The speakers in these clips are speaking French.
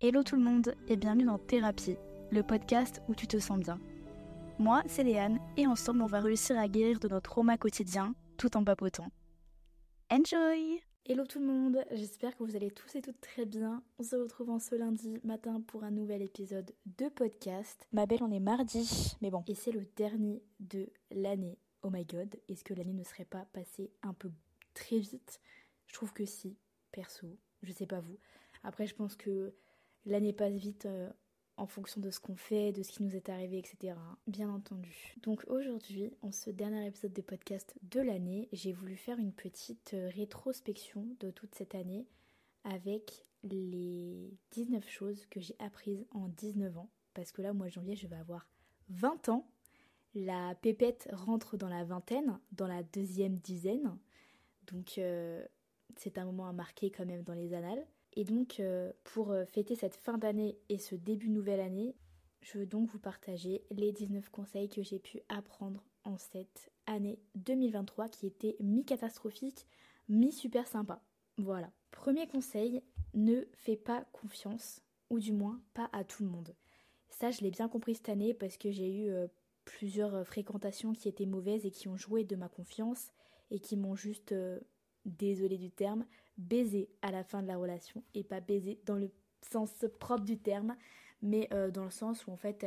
Hello tout le monde et bienvenue dans Thérapie, le podcast où tu te sens bien. Moi, c'est Léane et ensemble on va réussir à guérir de notre trauma quotidien tout en papotant. Enjoy Hello tout le monde, j'espère que vous allez tous et toutes très bien. On se retrouve en ce lundi matin pour un nouvel épisode de podcast. Ma belle, on est mardi, mais bon. Et c'est le dernier de l'année. Oh my god, est-ce que l'année ne serait pas passée un peu très vite? Je trouve que si, perso, je sais pas vous. Après, je pense que l'année passe vite euh, en fonction de ce qu'on fait, de ce qui nous est arrivé, etc. Bien entendu. Donc aujourd'hui, en ce dernier épisode de podcast de l'année, j'ai voulu faire une petite euh, rétrospection de toute cette année avec les 19 choses que j'ai apprises en 19 ans. Parce que là, au mois de janvier, je vais avoir 20 ans. La pépette rentre dans la vingtaine, dans la deuxième dizaine. Donc euh, c'est un moment à marquer quand même dans les annales. Et donc, euh, pour euh, fêter cette fin d'année et ce début nouvelle année, je veux donc vous partager les 19 conseils que j'ai pu apprendre en cette année 2023 qui était mi-catastrophique, mi-super sympa. Voilà. Premier conseil, ne fais pas confiance, ou du moins pas à tout le monde. Ça, je l'ai bien compris cette année parce que j'ai eu euh, plusieurs fréquentations qui étaient mauvaises et qui ont joué de ma confiance et qui m'ont juste, désolé du terme, baiser à la fin de la relation et pas baiser dans le sens propre du terme mais euh, dans le sens où en fait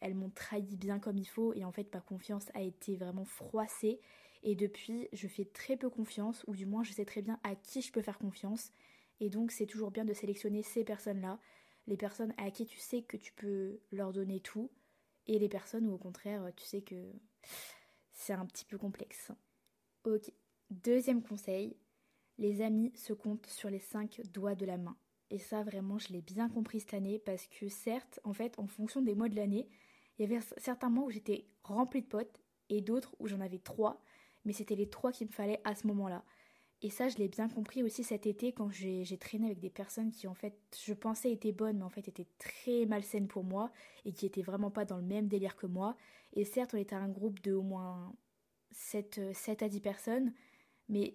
elles, m'ont trahi bien comme il faut et en fait ma confiance a été vraiment froissée. Et depuis je fais très peu confiance ou du moins je sais très bien à qui je peux faire confiance. Et donc c'est toujours bien de sélectionner ces personnes là les personnes à qui tu sais que tu peux leur donner tout et les personnes où au contraire tu sais que c'est un petit peu complexe. Ok. Deuxième conseil les amis se comptent sur les cinq doigts de la main. Et ça, vraiment, je l'ai bien compris cette année parce que, certes, en fait, en fonction des mois de l'année, il y avait certains mois où j'étais remplie de potes et d'autres où j'en avais trois, mais c'était les trois qu'il me fallait à ce moment-là. Et ça, je l'ai bien compris aussi cet été quand j'ai traîné avec des personnes qui, en fait, je pensais étaient bonnes, mais en fait étaient très malsaines pour moi et qui étaient vraiment pas dans le même délire que moi. Et certes, on était un groupe de au moins 7, 7 à 10 personnes, mais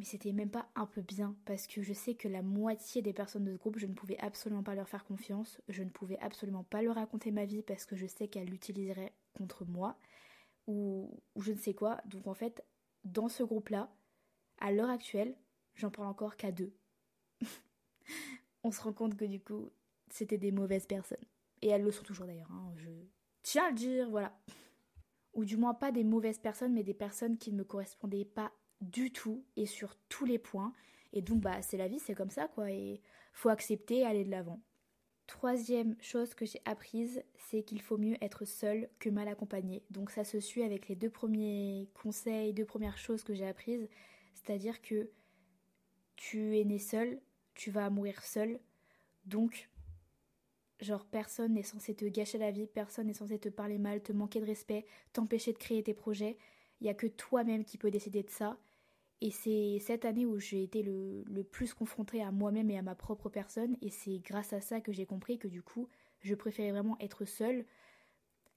mais c'était même pas un peu bien parce que je sais que la moitié des personnes de ce groupe, je ne pouvais absolument pas leur faire confiance, je ne pouvais absolument pas leur raconter ma vie parce que je sais qu'elles l'utiliseraient contre moi ou, je ne sais quoi. Donc en fait, dans ce groupe-là, à l'heure actuelle, j'en parle encore qu'à deux. On se rend compte que du coup, c'était des mauvaises personnes. Et elles le sont toujours d'ailleurs, hein, je tiens à le dire, voilà. Ou du moins pas des mauvaises personnes, mais des personnes qui ne me correspondaient pas du tout et sur tous les points. Et donc, bah, c'est la vie, c'est comme ça, quoi. Et faut accepter et aller de l'avant. Troisième chose que j'ai apprise, c'est qu'il faut mieux être seul que mal accompagné. Donc, ça se suit avec les deux premiers conseils, deux premières choses que j'ai apprises. C'est-à-dire que tu es né seul, tu vas mourir seul. Donc, genre, personne n'est censé te gâcher la vie, personne n'est censé te parler mal, te manquer de respect, t'empêcher de créer tes projets. Il n'y a que toi-même qui peux décider de ça. Et c'est cette année où j'ai été le, plus confrontée à moi-même et à ma propre personne. Et c'est grâce à ça que j'ai compris que du coup, je préférais vraiment être seule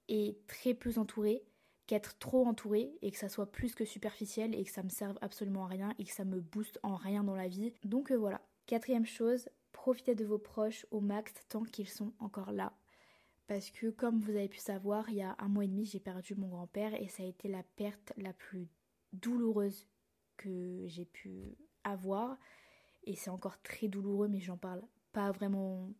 et très peu entourée qu'être trop entourée et que ça soit plus que superficiel et que ça me serve absolument à rien et que ça me booste en rien dans la vie. Donc euh, voilà. Quatrième chose, profitez de vos proches au max tant qu'ils sont encore là. Parce que comme vous avez pu savoir, il y a un mois et demi, j'ai perdu mon grand-père et ça a été la perte la plus douloureuse que j'ai pu avoir. Et c'est encore très douloureux, mais j'en parle pas vraiment.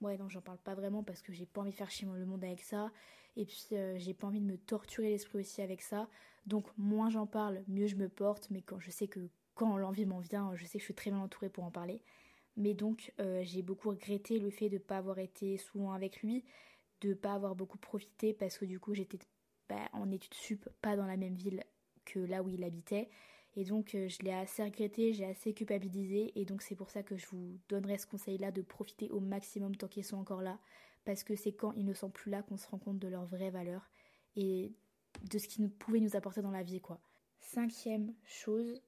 Ouais, non, j'en parle pas vraiment parce que j'ai pas envie de faire chier le monde avec ça. Et puis, euh, j'ai pas envie de me torturer l'esprit aussi avec ça. Donc, moins j'en parle, mieux je me porte. Mais quand je sais que quand l'envie m'en vient, je sais que je suis très bien entourée pour en parler. Mais donc, euh, j'ai beaucoup regretté le fait de pas avoir été souvent avec lui, de pas avoir beaucoup profité parce que du coup, j'étais bah, en études sup, pas dans la même ville que là où il habitait. Et donc euh, je l'ai assez regretté, j'ai assez culpabilisé et donc c'est pour ça que je vous donnerai ce conseil-là de profiter au maximum tant qu'ils sont encore là parce que c'est quand ils ne sont plus là qu'on se rend compte de leur vraie valeur et de ce qu'ils pouvaient nous apporter dans la vie quoi. Cinquième chose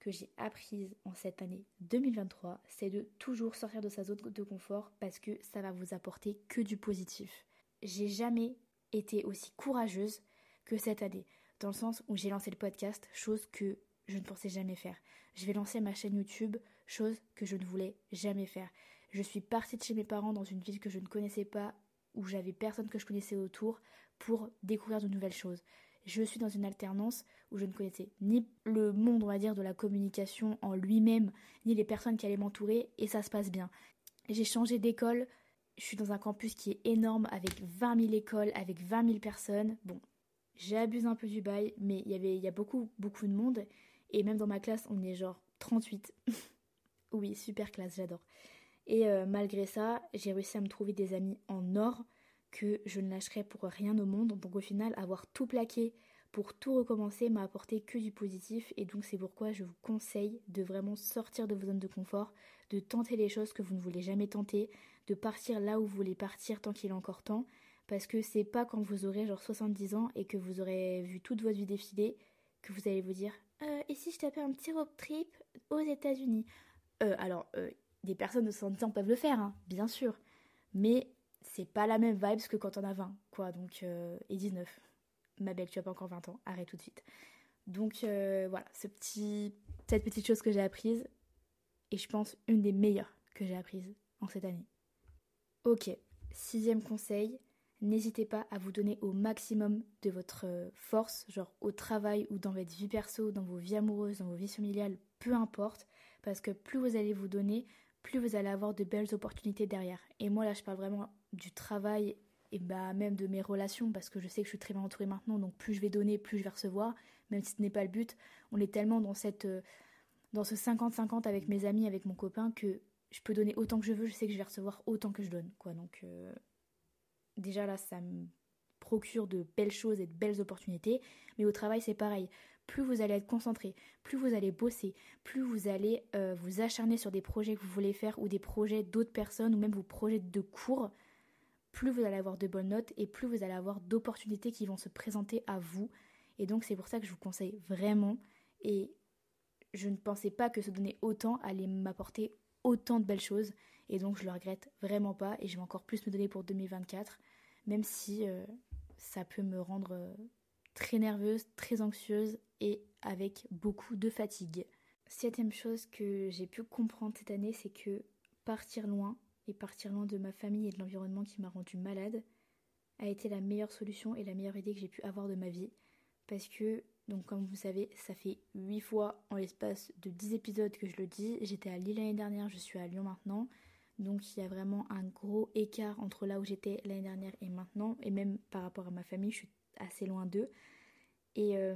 que j'ai apprise en cette année 2023, c'est de toujours sortir de sa zone de confort parce que ça va vous apporter que du positif. J'ai jamais été aussi courageuse que cette année, dans le sens où j'ai lancé le podcast, chose que je ne pensais jamais faire. Je vais lancer ma chaîne YouTube, chose que je ne voulais jamais faire. Je suis partie de chez mes parents dans une ville que je ne connaissais pas, où j'avais personne que je connaissais autour, pour découvrir de nouvelles choses. Je suis dans une alternance où je ne connaissais ni le monde, on va dire, de la communication en lui-même, ni les personnes qui allaient m'entourer, et ça se passe bien. J'ai changé d'école, je suis dans un campus qui est énorme, avec 20 000 écoles, avec 20 000 personnes. Bon, j'abuse un peu du bail, mais y il y a beaucoup, beaucoup de monde, et même dans ma classe, on est genre 38. oui, super classe, j'adore. Et euh, malgré ça, j'ai réussi à me trouver des amis en or que je ne lâcherai pour rien au monde. Donc au final, avoir tout plaqué pour tout recommencer m'a apporté que du positif et donc c'est pourquoi je vous conseille de vraiment sortir de vos zones de confort, de tenter les choses que vous ne voulez jamais tenter, de partir là où vous voulez partir tant qu'il est encore temps parce que c'est pas quand vous aurez genre 70 ans et que vous aurez vu toute votre vie défiler que vous allez vous dire euh, et si je tapais un petit road trip aux États-Unis? Euh, Alors, euh, des personnes de 70 ans peuvent le faire, hein, bien sûr, mais c'est pas la même vibes que quand on a 20, quoi, donc, et 19. Ma belle, tu as pas encore 20 ans, arrête tout de suite. Donc voilà, cette petite chose que j'ai apprise, et je pense une des meilleures que j'ai apprises en cette année. Ok, sixième conseil, N'hésitez pas à vous donner au maximum de votre euh, force, genre au travail ou dans votre vie perso, dans vos vies amoureuses, dans vos vies familiales, peu importe, parce que plus vous allez vous donner, plus vous allez avoir de belles opportunités derrière. Et moi là, je parle vraiment du travail et bah même de mes relations, parce que je sais que je suis très bien entourée maintenant, donc plus je vais donner, plus je vais recevoir, même si ce n'est pas le but. On est tellement dans cette euh, dans ce 50-50 avec mes amis, avec mon copain, que je peux donner autant que je veux, je sais que je vais recevoir autant que je donne, quoi. Donc euh, déjà là, ça me procure de belles choses et de belles opportunités. Mais au travail, c'est pareil. Plus vous allez être concentré, plus vous allez bosser, plus vous allez euh, vous acharner sur des projets que vous voulez faire ou des projets d'autres personnes ou même vos projets de cours, plus vous allez avoir de bonnes notes et plus vous allez avoir d'opportunités qui vont se présenter à vous. Et donc c'est pour ça que je vous conseille vraiment. Et je ne pensais pas que se donner autant allait m'apporter autant de belles choses. Et donc je le regrette vraiment pas et je vais encore plus me donner pour 2024, même si euh, ça peut me rendre euh, très nerveuse, très anxieuse et avec beaucoup de fatigue. Septième chose que j'ai pu comprendre cette année, c'est que partir loin et partir loin de ma famille et de l'environnement qui m'a rendu malade a été la meilleure solution et la meilleure idée que j'ai pu avoir de ma vie. Parce que, donc comme vous savez, ça fait 8 fois en l'espace de 10 épisodes que je le dis. J'étais à Lille l'année dernière, je suis à Lyon maintenant. Donc il y a vraiment un gros écart entre là où j'étais l'année dernière et maintenant. Et même par rapport à ma famille, je suis assez loin d'eux. Et euh,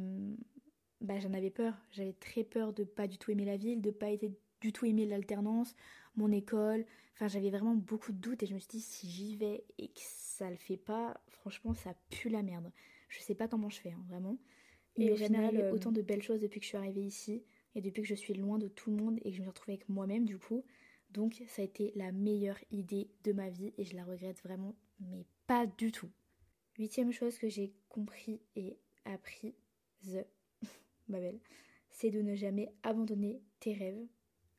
bah, j'en avais peur. J'avais très peur de pas du tout aimer la ville, de pas être du tout aimer l'alternance, mon école. Enfin, j'avais vraiment beaucoup de doutes et je me suis dit si j'y vais et que ça le fait pas, franchement, ça pue la merde. Je sais pas comment je fais, hein, vraiment. Mais au final, euh, autant de belles choses depuis que je suis arrivée ici et depuis que je suis loin de tout le monde et que je me suis retrouvée avec moi-même, du coup. Donc ça a été la meilleure idée de ma vie et je la regrette vraiment, mais pas du tout. Huitième chose que j'ai compris et appris, ma belle, c'est de ne jamais abandonner tes rêves.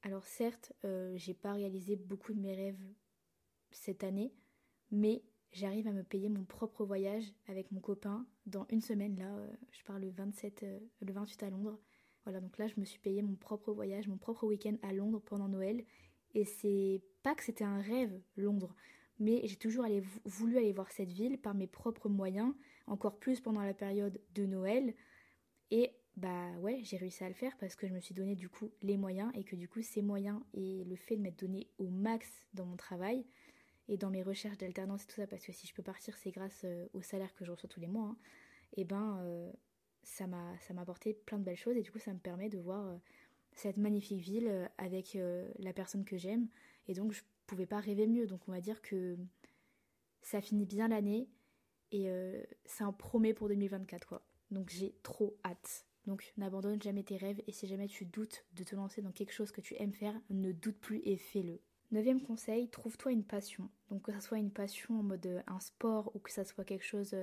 Alors certes, euh, j'ai pas réalisé beaucoup de mes rêves cette année, mais j'arrive à me payer mon propre voyage avec mon copain dans une semaine. Là, euh, je pars le 27, euh, le 28 à Londres. Voilà, donc là, je me suis payé mon propre voyage, mon propre week-end à Londres pendant Noël. Et c'est pas que c'était un rêve, Londres, mais j'ai toujours voulu aller voir cette ville par mes propres moyens, encore plus pendant la période de Noël. Et bah ouais, j'ai réussi à le faire parce que je me suis donné du coup les moyens et que du coup ces moyens et le fait de m'être donné au max dans mon travail et dans mes recherches d'alternance et tout ça, parce que si je peux partir, c'est grâce euh, au salaire que je reçois tous les mois, hein, et ben euh, ça m'a apporté plein de belles choses et du coup ça me permet de voir euh, cette magnifique ville euh, avec euh, la personne que j'aime. Et donc, je pouvais pas rêver mieux. Donc, on va dire que ça finit bien l'année et euh, c'est un promet pour 2024, quoi. Donc, j'ai trop hâte. Donc, n'abandonne jamais tes rêves et si jamais tu doutes de te lancer dans quelque chose que tu aimes faire, ne doute plus et fais-le. Neuvième conseil, trouve-toi une passion. Donc, que ça soit une passion en mode un sport ou que ça soit quelque chose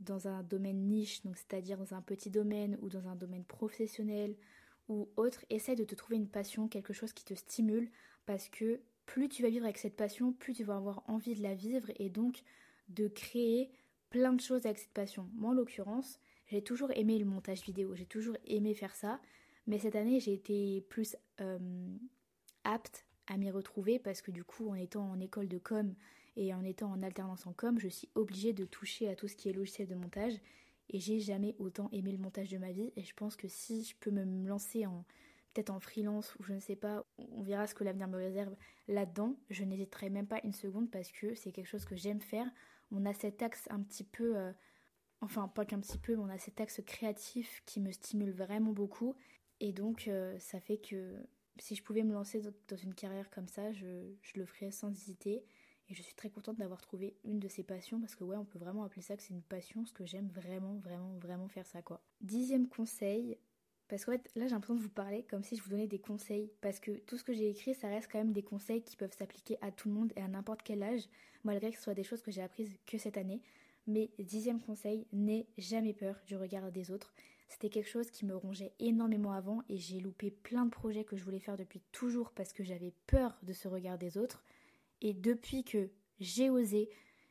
dans un domaine niche, donc c'est-à-dire dans un petit domaine ou dans un domaine professionnel ou autre, essaie de te trouver une passion, quelque chose qui te stimule, parce que plus tu vas vivre avec cette passion, plus tu vas avoir envie de la vivre et donc de créer plein de choses avec cette passion. Moi, en l'occurrence, j'ai toujours aimé le montage vidéo, j'ai toujours aimé faire ça, mais cette année, j'ai été plus euh, apte à m'y retrouver parce que du coup, en étant en école de com et en étant en alternance en com, je suis obligée de toucher à tout ce qui est logiciel de montage. Et j'ai jamais autant aimé le montage de ma vie. Et je pense que si je peux me lancer en peut-être en freelance ou je ne sais pas, on verra ce que l'avenir me réserve là-dedans. Je n'hésiterai même pas une seconde parce que c'est quelque chose que j'aime faire. On a cet axe un petit peu, euh, enfin pas qu'un petit peu, mais on a cet axe créatif qui me stimule vraiment beaucoup. Et donc euh, ça fait que si je pouvais me lancer dans une carrière comme ça, je, le ferais sans hésiter. Et je suis très contente d'avoir trouvé une de ces passions parce que ouais, on peut vraiment appeler ça que c'est une passion, ce que j'aime vraiment, vraiment, vraiment faire ça quoi. Dixième conseil, parce que fait, là j'ai l'impression de vous parler comme si je vous donnais des conseils. Parce que tout ce que j'ai écrit, ça reste quand même des conseils qui peuvent s'appliquer à tout le monde et à n'importe quel âge, malgré que ce soit des choses que j'ai apprises que cette année. Mais dixième conseil, n'aie jamais peur du regard des autres. C'était quelque chose qui me rongeait énormément avant et j'ai loupé plein de projets que je voulais faire depuis toujours parce que j'avais peur de ce regard des autres. Et depuis que j'ai osé,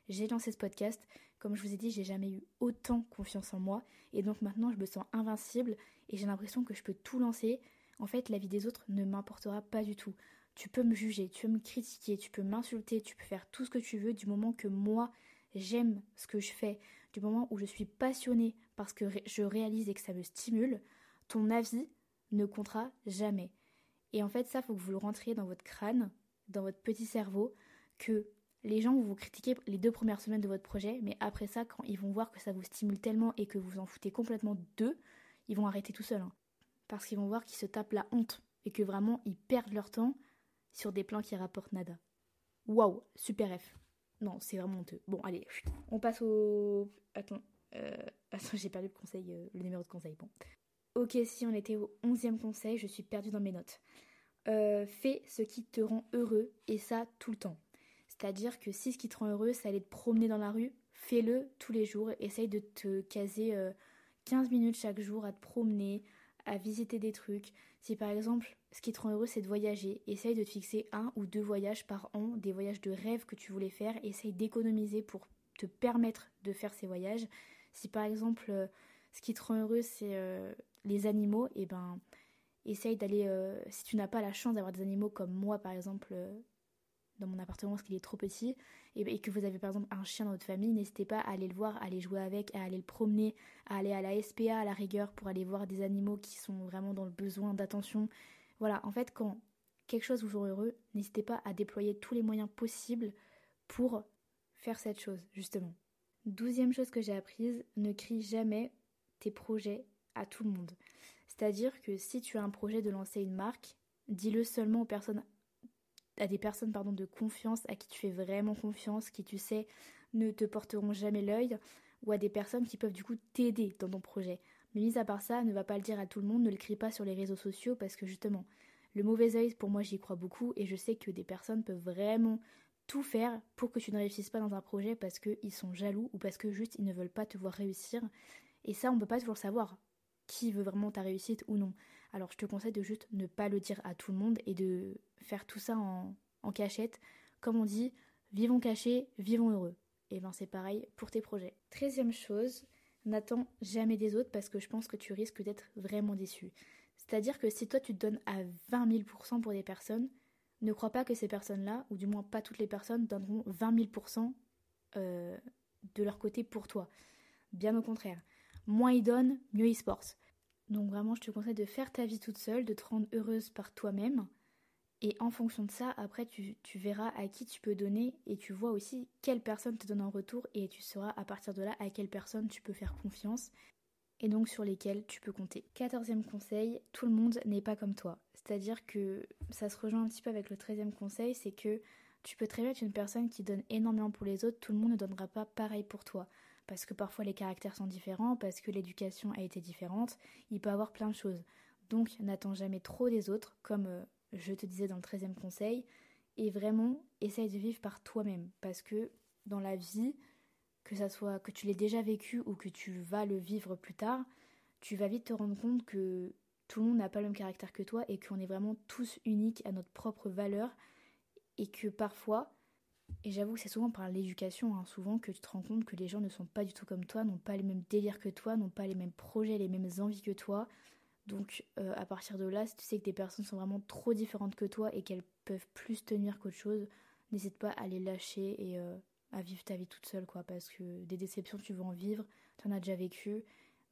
j'ai lancé ce podcast, comme je vous ai dit, j'ai jamais eu autant confiance en moi et donc maintenant je me sens invincible et j'ai l'impression que je peux tout lancer. En fait, la vie des autres ne m'importera pas du tout. Tu peux me juger, tu peux me critiquer, tu peux m'insulter, tu peux faire tout ce que tu veux du moment que moi j'aime ce que je fais, du moment où je suis passionnée parce que je réalise et que ça me stimule, ton avis ne comptera jamais. Et en fait, ça, faut que vous le rentriez dans votre crâne, dans votre petit cerveau, que les gens vont vous critiquer les deux premières semaines de votre projet, mais après ça, quand ils vont voir que ça vous stimule tellement et que vous en foutez complètement d'eux, ils vont arrêter tout seuls. Hein. Parce qu'ils vont voir qu'ils se tapent la honte et que vraiment ils perdent leur temps sur des plans qui rapportent nada. Waouh, super F. Non, c'est vraiment honteux. Bon, allez, on passe au. Attends, euh... attends j'ai perdu le conseil, euh, le numéro de conseil. Bon. Ok, si on était au onzième conseil, je suis perdue dans mes notes. Euh, fais ce qui te rend heureux et ça tout le temps. C'est-à-dire que si ce qui te rend heureux, c'est aller te promener dans la rue, fais-le tous les jours. Essaye de te caser 15 euh, minutes chaque jour à te promener, à visiter des trucs. Si par exemple, ce qui te rend heureux, c'est de voyager, essaye de te fixer un ou deux voyages par an, des voyages de rêve que tu voulais faire. Essaye d'économiser pour te permettre de faire ces voyages. Si par exemple, euh, ce qui te rend heureux, c'est euh, les animaux, et eh ben essaye d'aller, si tu n'as pas la chance d'avoir des animaux comme moi par exemple, dans mon appartement parce qu'il est trop petit et, que vous avez par exemple un chien dans votre famille, n'hésitez pas à aller le voir, à aller jouer avec, à aller le promener, à aller à la SPA à la rigueur pour aller voir des animaux qui sont vraiment dans le besoin d'attention. Voilà, en fait quand quelque chose vous rend heureux, n'hésitez pas à déployer tous les moyens possibles pour faire cette chose, justement. Douzième chose que j'ai apprise, ne crie jamais tes projets à tout le monde. C'est-à-dire que si tu as un projet de lancer une marque, dis-le seulement aux personnes à des personnes pardon, de confiance, à qui tu fais vraiment confiance, qui tu sais ne te porteront jamais l'œil, ou à des personnes qui peuvent du coup t'aider dans ton projet. Mais mis à part ça, ne va pas le dire à tout le monde, ne le crie pas sur les réseaux sociaux parce que justement, le mauvais œil, pour moi, j'y crois beaucoup et je sais que des personnes peuvent vraiment tout faire pour que tu ne réussisses pas dans un projet parce qu'ils sont jaloux ou parce que juste ils ne veulent pas te voir réussir. Et ça, on ne peut pas toujours savoir qui veut vraiment ta réussite ou non. Alors je te conseille de juste ne pas le dire à tout le monde et de faire tout ça en, cachette. Comme on dit, vivons cachés, vivons heureux. Et ben c'est pareil pour tes projets. Treizième chose, n'attends jamais des autres parce que je pense que tu risques d'être vraiment déçu. C'est-à-dire que si toi tu te donnes à 20 000% pour des personnes, ne crois pas que ces personnes-là, ou du moins pas toutes les personnes, donneront 20 000% euh, de leur côté pour toi. Bien au contraire. Moins ils donnent, mieux ils se portent. Donc vraiment, je te conseille de faire ta vie toute seule, de te rendre heureuse par toi-même. Et en fonction de ça, après, tu, verras à qui tu peux donner et tu vois aussi quelle personne te donne en retour et tu sauras à partir de là à quelle personne tu peux faire confiance et donc sur lesquelles tu peux compter. Quatorzième conseil, tout le monde n'est pas comme toi. C'est-à-dire que ça se rejoint un petit peu avec le treizième conseil, c'est que tu peux très bien être une personne qui donne énormément pour les autres, tout le monde ne donnera pas pareil pour toi parce que parfois les caractères sont différents, parce que l'éducation a été différente, il peut avoir plein de choses. Donc n'attends jamais trop des autres, comme euh, je te disais dans le 13e conseil, et vraiment essaye de vivre par toi-même, parce que dans la vie, que ça soit que tu l'aies déjà vécu ou que tu vas le vivre plus tard, tu vas vite te rendre compte que tout le monde n'a pas le même caractère que toi et qu'on est vraiment tous uniques à notre propre valeur et que parfois et j'avoue que c'est souvent par l'éducation, hein, souvent que tu te rends compte que les gens ne sont pas du tout comme toi, n'ont pas les mêmes délires que toi, n'ont pas les mêmes projets, les mêmes envies que toi. Donc euh, à partir de là, si tu sais que des personnes sont vraiment trop différentes que toi et qu'elles peuvent plus tenir qu'autre chose, n'hésite pas à les lâcher et euh, à vivre ta vie toute seule, quoi. Parce que des déceptions, tu vas en vivre, tu en as déjà vécu.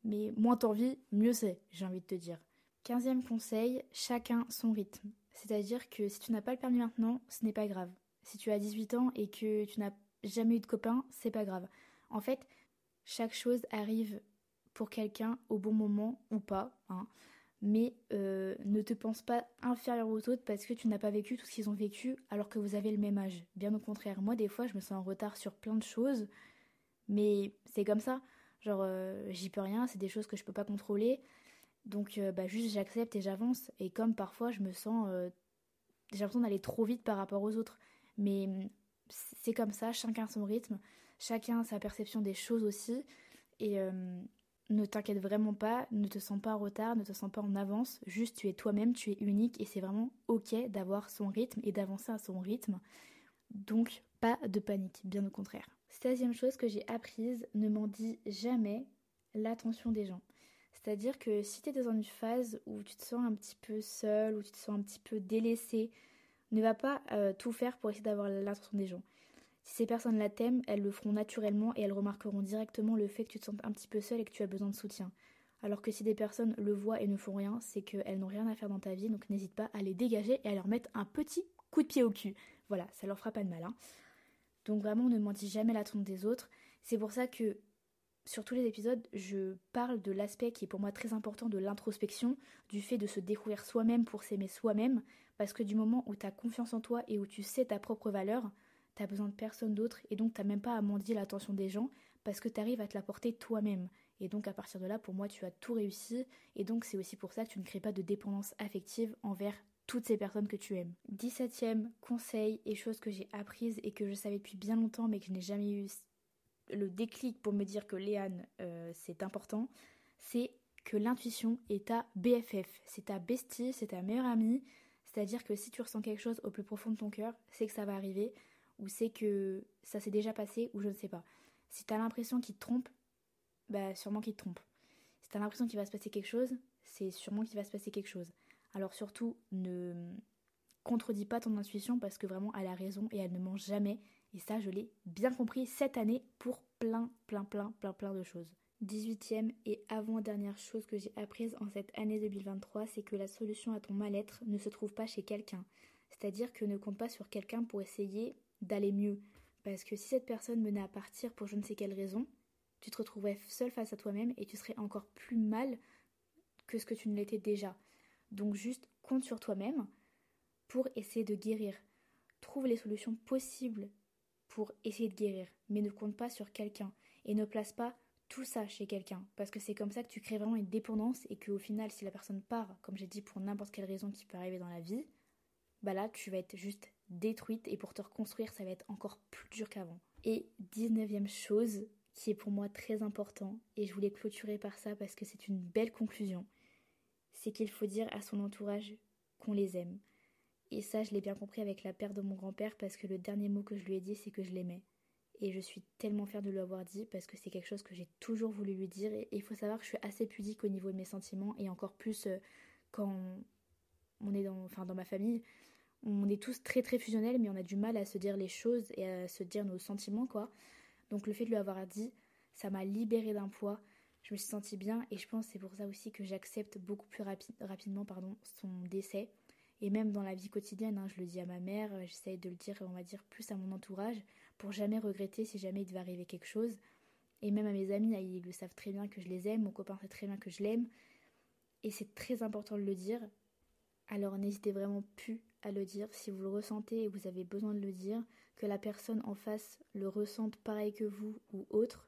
Mais moins t'en vis, mieux c'est, j'ai envie de te dire. Quinzième conseil, chacun son rythme. C'est-à-dire que si tu n'as pas le permis maintenant, ce n'est pas grave. Si tu as 18 ans et que tu n'as jamais eu de copain, c'est pas grave. En fait, chaque chose arrive pour quelqu'un au bon moment ou pas. Hein. Mais euh, ne te pense pas inférieur aux autres parce que tu n'as pas vécu tout ce qu'ils ont vécu alors que vous avez le même âge. Bien au contraire, moi des fois je me sens en retard sur plein de choses, mais c'est comme ça. Genre euh, j'y peux rien, c'est des choses que je peux pas contrôler. Donc euh, bah, juste j'accepte et j'avance. Et comme parfois je me sens... j'ai l'impression d'aller trop vite par rapport aux autres. Mais c'est comme ça, chacun son rythme, chacun sa perception des choses aussi. Et ne t'inquiète vraiment pas, ne te sens pas en retard, ne te sens pas en avance, juste tu es toi-même, tu es unique et c'est vraiment ok d'avoir son rythme et d'avancer à son rythme. Donc pas de panique, bien au contraire. 16 chose que j'ai apprise, ne m'en dis jamais l'attention des gens. C'est-à-dire que si tu es dans une phase où tu te sens un petit peu seul, où tu te sens un petit peu délaissé, ne va pas euh, tout faire pour essayer d'avoir l'attention des gens. Si ces personnes la t'aiment, elles le feront naturellement et elles remarqueront directement le fait que tu te sens un petit peu seul et que tu as besoin de soutien. Alors que si des personnes le voient et ne font rien, c'est qu'elles n'ont rien à faire dans ta vie, donc n'hésite pas à les dégager et à leur mettre un petit coup de pied au cul. Voilà, ça leur fera pas de mal. Hein. Donc vraiment, ne mentis jamais la trompe des autres. C'est pour ça que sur tous les épisodes, je parle de l'aspect qui est pour moi très important de l'introspection, du fait de se découvrir soi-même pour s'aimer soi-même, parce que du moment où tu as confiance en toi et où tu sais ta propre valeur, t'as besoin de personne d'autre et donc t'as même pas à mendier l'attention des gens parce que t'arrives à te l'apporter toi-même. Et donc à partir de là, pour moi, tu as tout réussi et donc c'est aussi pour ça que tu ne crées pas de dépendance affective envers toutes ces personnes que tu aimes. 17ème conseil et chose que j'ai apprise et que je savais depuis bien longtemps mais que je n'ai jamais eu le déclic pour me dire que Léane euh, c'est important, c'est que l'intuition est ta BFF, c'est ta bestie, c'est ta meilleure amie, c'est-à-dire que si tu ressens quelque chose au plus profond de ton cœur, c'est que ça va arriver, ou c'est que ça s'est déjà passé, ou je ne sais pas. Si t'as l'impression qu'il te trompe, bah sûrement qu'il te trompe. Si t'as l'impression qu'il va se passer quelque chose, c'est sûrement qu'il va se passer quelque chose. Alors surtout, ne contredis pas ton intuition parce que vraiment elle a raison et elle ne ment jamais. Et ça, je l'ai bien compris cette année pour plein, plein, plein, plein, plein de choses. 18e et avant-dernière chose que j'ai apprise en cette année 2023, c'est que la solution à ton mal-être ne se trouve pas chez quelqu'un. C'est-à-dire que ne compte pas sur quelqu'un pour essayer d'aller mieux. Parce que si cette personne menait à partir pour je ne sais quelle raison, tu te retrouverais seul face à toi-même et tu serais encore plus mal que ce que tu ne l'étais déjà. Donc juste compte sur toi-même pour essayer de guérir. Trouve les solutions possibles pour essayer de guérir, mais ne compte pas sur quelqu'un et ne place pas tout ça chez quelqu'un parce que c'est comme ça que tu crées vraiment une dépendance et qu'au final si la personne part, comme j'ai dit pour n'importe quelle raison qui peut arriver dans la vie, bah là tu vas être juste détruite et pour te reconstruire, ça va être encore plus dur qu'avant. Et 19e chose qui est pour moi très important et je voulais clôturer par ça parce que c'est une belle conclusion, c'est qu'il faut dire à son entourage qu'on les aime. Et ça, je l'ai bien compris avec la perte de mon grand-père parce que le dernier mot que je lui ai dit, c'est que je l'aimais. Et je suis tellement fière de lui avoir dit parce que c'est quelque chose que j'ai toujours voulu lui dire. Et il faut savoir que je suis assez pudique au niveau de mes sentiments et encore plus euh, quand on est dans, enfin, dans ma famille on est tous très très fusionnels, mais on a du mal à se dire les choses et à se dire nos sentiments, quoi. Donc le fait de lui avoir dit, ça m'a libéré d'un poids. Je me suis sentie bien et je pense c'est pour ça aussi que j'accepte beaucoup plus rapidement pardon, son décès. Et même dans la vie quotidienne, hein, je le dis à ma mère, j'essaye de le dire, on va dire, plus à mon entourage, pour jamais regretter si jamais il devait arriver quelque chose. Et même à mes amis, ils le savent très bien que je les aime, mon copain sait très bien que je l'aime. Et c'est très important de le dire. Alors n'hésitez vraiment plus à le dire si vous le ressentez et vous avez besoin de le dire, que la personne en face le ressente pareil que vous ou autre,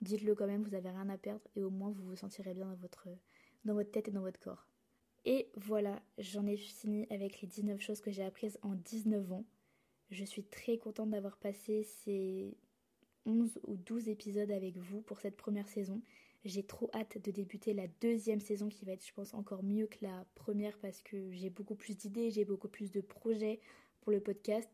dites-le quand même, vous n'avez rien à perdre et au moins vous vous sentirez bien dans votre, dans votre tête et dans votre corps. Et voilà, j'en ai fini avec les 19 choses que j'ai apprises en 19 ans. Je suis très contente d'avoir passé ces 11 ou 12 épisodes avec vous pour cette première saison. J'ai trop hâte de débuter la deuxième saison qui va être, je pense, encore mieux que la première parce que j'ai beaucoup plus d'idées, j'ai beaucoup plus de projets pour le podcast.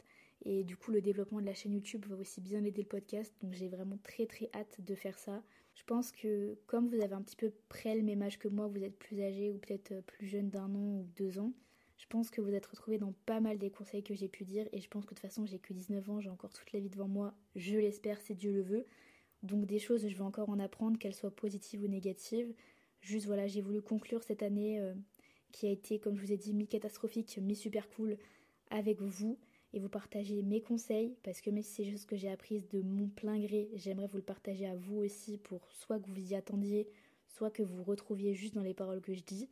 Et du coup, le développement de la chaîne YouTube va aussi bien aider le podcast. Donc j'ai vraiment très très hâte de faire ça. Je pense que comme vous avez un petit peu près le même âge que moi, vous êtes plus âgé ou peut-être plus jeune d'un an ou deux ans, je pense que vous êtes retrouvés dans pas mal des conseils que j'ai pu dire et je pense que de toute façon j'ai que 19 ans, j'ai encore toute la vie devant moi, je l'espère si Dieu le veut. Donc des choses, je vais encore en apprendre, qu'elles soient positives ou négatives. Juste voilà, j'ai voulu conclure cette année euh, qui a été, comme je vous ai dit, mi-catastrophique, mi-super cool avec vous et vous partager mes conseils parce que même si c'est juste que j'ai appris de mon plein gré, j'aimerais vous le partager à vous aussi pour soit que vous y attendiez, soit que vous retrouviez juste dans les paroles que je dis.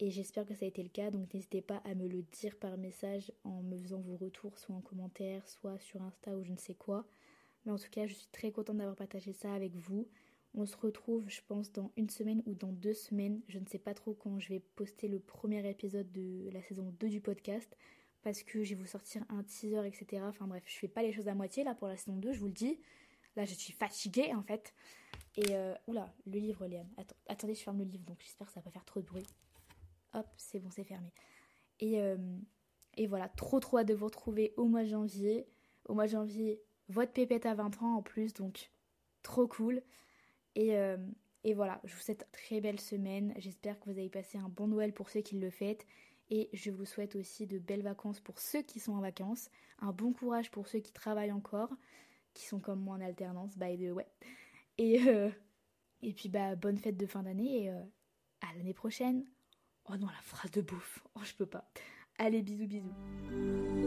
Et j'espère que ça a été le cas, donc n'hésitez pas à me le dire par message en me faisant vos retours, soit en commentaire, soit sur Insta ou je ne sais quoi. Mais en tout cas, je suis très contente d'avoir partagé ça avec vous. On se retrouve, je pense, dans une semaine ou dans deux semaines. Je ne sais pas trop quand je vais poster le premier épisode de la saison 2 du podcast. Parce que je vais vous sortir un teaser, etc. Enfin bref, je fais pas les choses à moitié là pour la saison 2, je vous le dis. Là, je suis fatiguée en fait. Et euh, oula, le livre, Léane. attendez, je ferme le livre, donc j'espère que ça va pas faire trop de bruit. Hop, c'est bon, c'est fermé. Et, euh, et voilà, trop trop hâte de vous retrouver au mois de janvier. Au mois de janvier, votre pépette à 20 ans en plus, donc trop cool. Et, euh, et voilà, je vous souhaite une très belle semaine. J'espère que vous avez passé un bon Noël pour ceux qui le fêtent. Et je vous souhaite aussi de belles vacances pour ceux qui sont en vacances. Un bon courage pour ceux qui travaillent encore, qui sont comme moi en alternance, by the way. Et, euh, et puis bah bonne fête de fin d'année et à l'année prochaine. Oh non, la phrase de bouffe. Oh, je peux pas. Allez, bisous, bisous.